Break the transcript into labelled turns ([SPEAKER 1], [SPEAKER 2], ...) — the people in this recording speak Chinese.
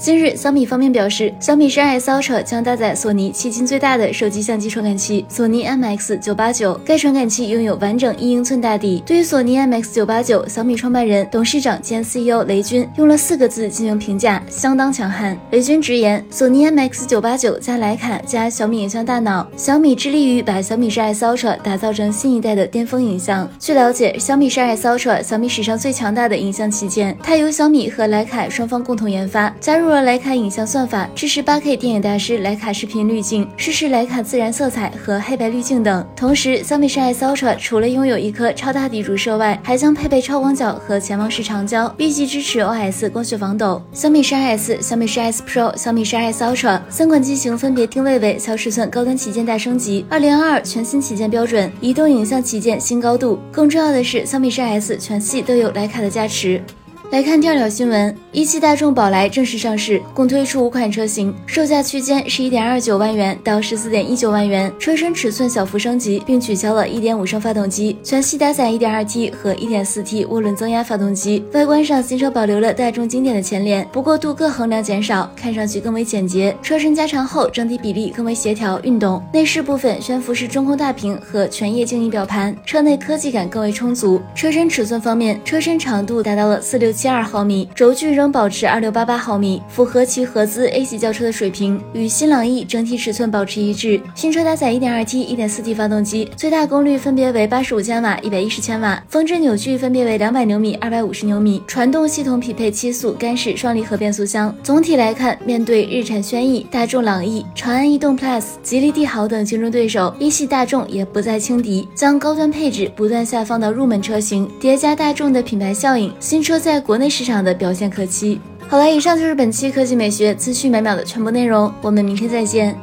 [SPEAKER 1] 近日，小米方面表示，小米十二 S Ultra 将搭载索尼迄今最大的手机相机传感器索尼 MX989。该传感器拥有完整一英寸大底。对于索尼 MX989，小米创办人、董事长兼 CEO 雷军用了四个字进行评价：相当强悍。雷军直言，索尼 MX989 加徕卡加小米影像大脑，小米致力于把小米十二 S Ultra 打造成新一代的巅峰影像。据了解，小米十二 S Ultra 小米史上最强大的影像旗舰，它由小米和徕卡双方共同研发，加入。了徕卡影像算法，支持 8K 电影大师徕卡视频滤镜，支持徕卡自然色彩和黑白滤镜等。同时，小米十 S Ultra 除了拥有一颗超大底主摄外，还将配备超广角和潜望式长焦，预计支持 OS 光学防抖。小米十 S、小米十 S Pro、小米十 S Ultra 三款机型分别定位为小尺寸高端旗舰大升级，2022全新旗舰标准，移动影像旗舰新高度。更重要的是，小米十 S 全系都有徕卡的加持。来看第二条新闻，一汽大众宝来正式上市，共推出五款车型，售价区间十一点二九万元到十四点一九万元，车身尺寸小幅升级，并取消了一点五升发动机，全系搭载一点二 T 和一点四 T 涡轮增压发动机。外观上，新车保留了大众经典的前脸，不过镀铬横梁减少，看上去更为简洁。车身加长后，整体比例更为协调运动。内饰部分，悬浮式中控大屏和全液晶仪表盘，车内科技感更为充足。车身尺寸方面，车身长度达到了四六。七二毫米，轴距仍保持二六八八毫米，符合其合资 A 级轿车的水平，与新朗逸整体尺寸保持一致。新车搭载一点二 T、一点四 T 发动机，最大功率分别为八十五千瓦、一百一十千瓦，峰值扭矩分别为两百牛米、二百五十牛米。传动系统匹配七速干式双离合变速箱。总体来看，面对日产轩逸、大众朗逸、长安逸动 Plus、吉利帝豪等竞争对手，一汽大众也不再轻敌，将高端配置不断下放到入门车型，叠加大众的品牌效应，新车在。国内市场的表现可期。好了，以上就是本期科技美学资讯每秒的全部内容，我们明天再见。